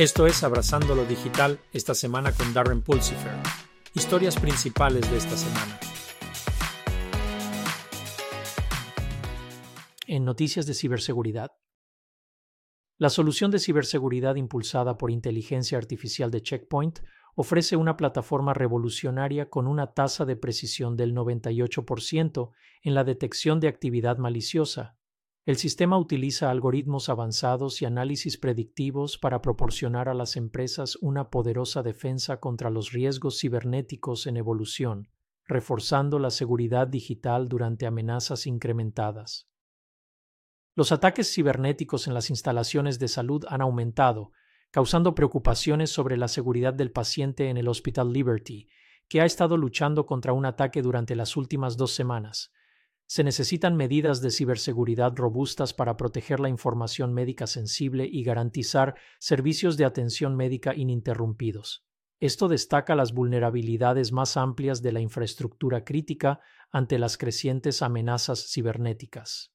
Esto es Abrazando lo Digital esta semana con Darren Pulsifer. Historias principales de esta semana. En noticias de ciberseguridad. La solución de ciberseguridad impulsada por inteligencia artificial de Checkpoint ofrece una plataforma revolucionaria con una tasa de precisión del 98% en la detección de actividad maliciosa, el sistema utiliza algoritmos avanzados y análisis predictivos para proporcionar a las empresas una poderosa defensa contra los riesgos cibernéticos en evolución, reforzando la seguridad digital durante amenazas incrementadas. Los ataques cibernéticos en las instalaciones de salud han aumentado, causando preocupaciones sobre la seguridad del paciente en el Hospital Liberty, que ha estado luchando contra un ataque durante las últimas dos semanas, se necesitan medidas de ciberseguridad robustas para proteger la información médica sensible y garantizar servicios de atención médica ininterrumpidos. Esto destaca las vulnerabilidades más amplias de la infraestructura crítica ante las crecientes amenazas cibernéticas.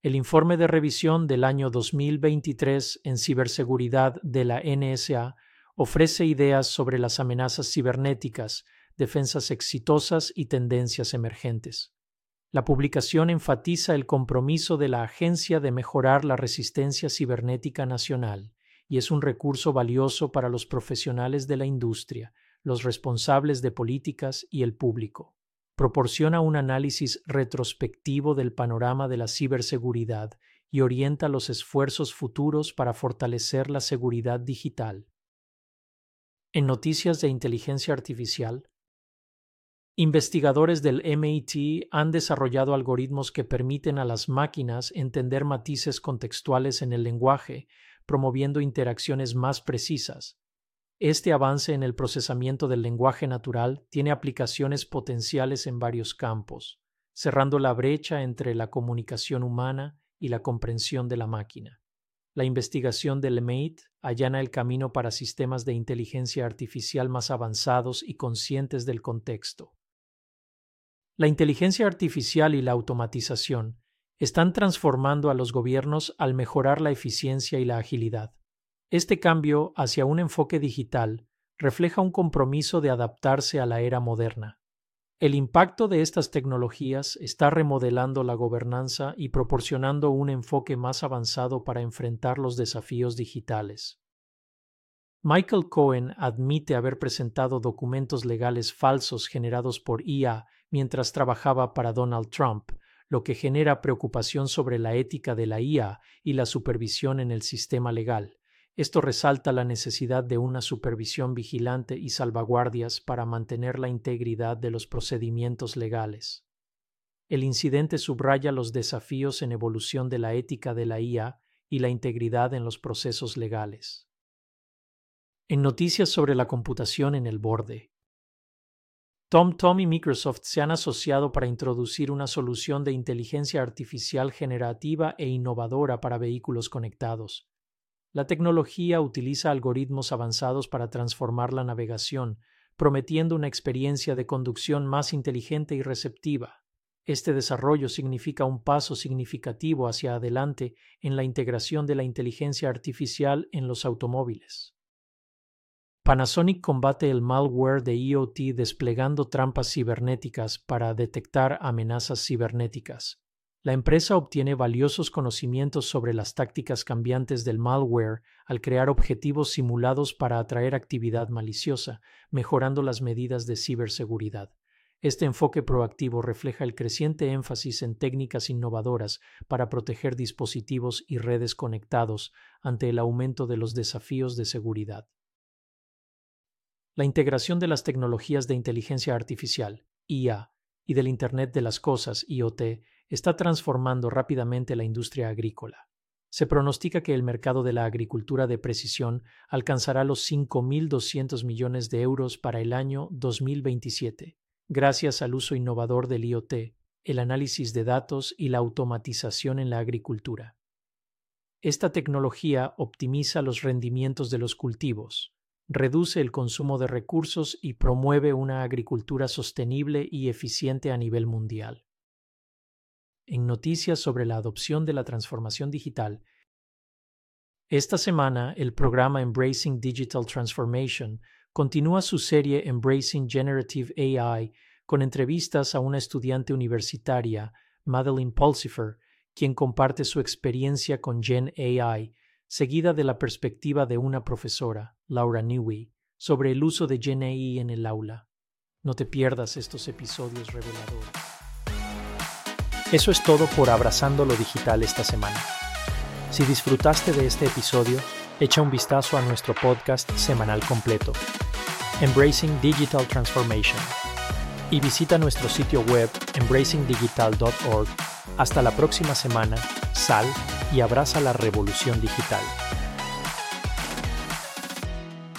El informe de revisión del año 2023 en ciberseguridad de la NSA ofrece ideas sobre las amenazas cibernéticas, defensas exitosas y tendencias emergentes. La publicación enfatiza el compromiso de la agencia de mejorar la resistencia cibernética nacional y es un recurso valioso para los profesionales de la industria, los responsables de políticas y el público. Proporciona un análisis retrospectivo del panorama de la ciberseguridad y orienta los esfuerzos futuros para fortalecer la seguridad digital. En noticias de inteligencia artificial, Investigadores del MIT han desarrollado algoritmos que permiten a las máquinas entender matices contextuales en el lenguaje, promoviendo interacciones más precisas. Este avance en el procesamiento del lenguaje natural tiene aplicaciones potenciales en varios campos, cerrando la brecha entre la comunicación humana y la comprensión de la máquina. La investigación del MIT allana el camino para sistemas de inteligencia artificial más avanzados y conscientes del contexto. La inteligencia artificial y la automatización están transformando a los gobiernos al mejorar la eficiencia y la agilidad. Este cambio hacia un enfoque digital refleja un compromiso de adaptarse a la era moderna. El impacto de estas tecnologías está remodelando la gobernanza y proporcionando un enfoque más avanzado para enfrentar los desafíos digitales. Michael Cohen admite haber presentado documentos legales falsos generados por IA mientras trabajaba para Donald Trump, lo que genera preocupación sobre la ética de la IA y la supervisión en el sistema legal. Esto resalta la necesidad de una supervisión vigilante y salvaguardias para mantener la integridad de los procedimientos legales. El incidente subraya los desafíos en evolución de la ética de la IA y la integridad en los procesos legales. En noticias sobre la computación en el borde, TomTom y Microsoft se han asociado para introducir una solución de inteligencia artificial generativa e innovadora para vehículos conectados. La tecnología utiliza algoritmos avanzados para transformar la navegación, prometiendo una experiencia de conducción más inteligente y receptiva. Este desarrollo significa un paso significativo hacia adelante en la integración de la inteligencia artificial en los automóviles. Panasonic combate el malware de IoT desplegando trampas cibernéticas para detectar amenazas cibernéticas. La empresa obtiene valiosos conocimientos sobre las tácticas cambiantes del malware al crear objetivos simulados para atraer actividad maliciosa, mejorando las medidas de ciberseguridad. Este enfoque proactivo refleja el creciente énfasis en técnicas innovadoras para proteger dispositivos y redes conectados ante el aumento de los desafíos de seguridad. La integración de las tecnologías de inteligencia artificial, IA, y del Internet de las Cosas, IoT, está transformando rápidamente la industria agrícola. Se pronostica que el mercado de la agricultura de precisión alcanzará los 5.200 millones de euros para el año 2027, gracias al uso innovador del IoT, el análisis de datos y la automatización en la agricultura. Esta tecnología optimiza los rendimientos de los cultivos, reduce el consumo de recursos y promueve una agricultura sostenible y eficiente a nivel mundial. En noticias sobre la adopción de la transformación digital, Esta semana, el programa Embracing Digital Transformation continúa su serie Embracing Generative AI con entrevistas a una estudiante universitaria, Madeline Pulsifer, quien comparte su experiencia con Gen AI, seguida de la perspectiva de una profesora, Laura Newey, sobre el uso de Gen AI en el aula. No te pierdas estos episodios reveladores. Eso es todo por Abrazando lo Digital esta semana. Si disfrutaste de este episodio, echa un vistazo a nuestro podcast semanal completo, Embracing Digital Transformation, y visita nuestro sitio web embracingdigital.org. Hasta la próxima semana, sal y abraza la revolución digital.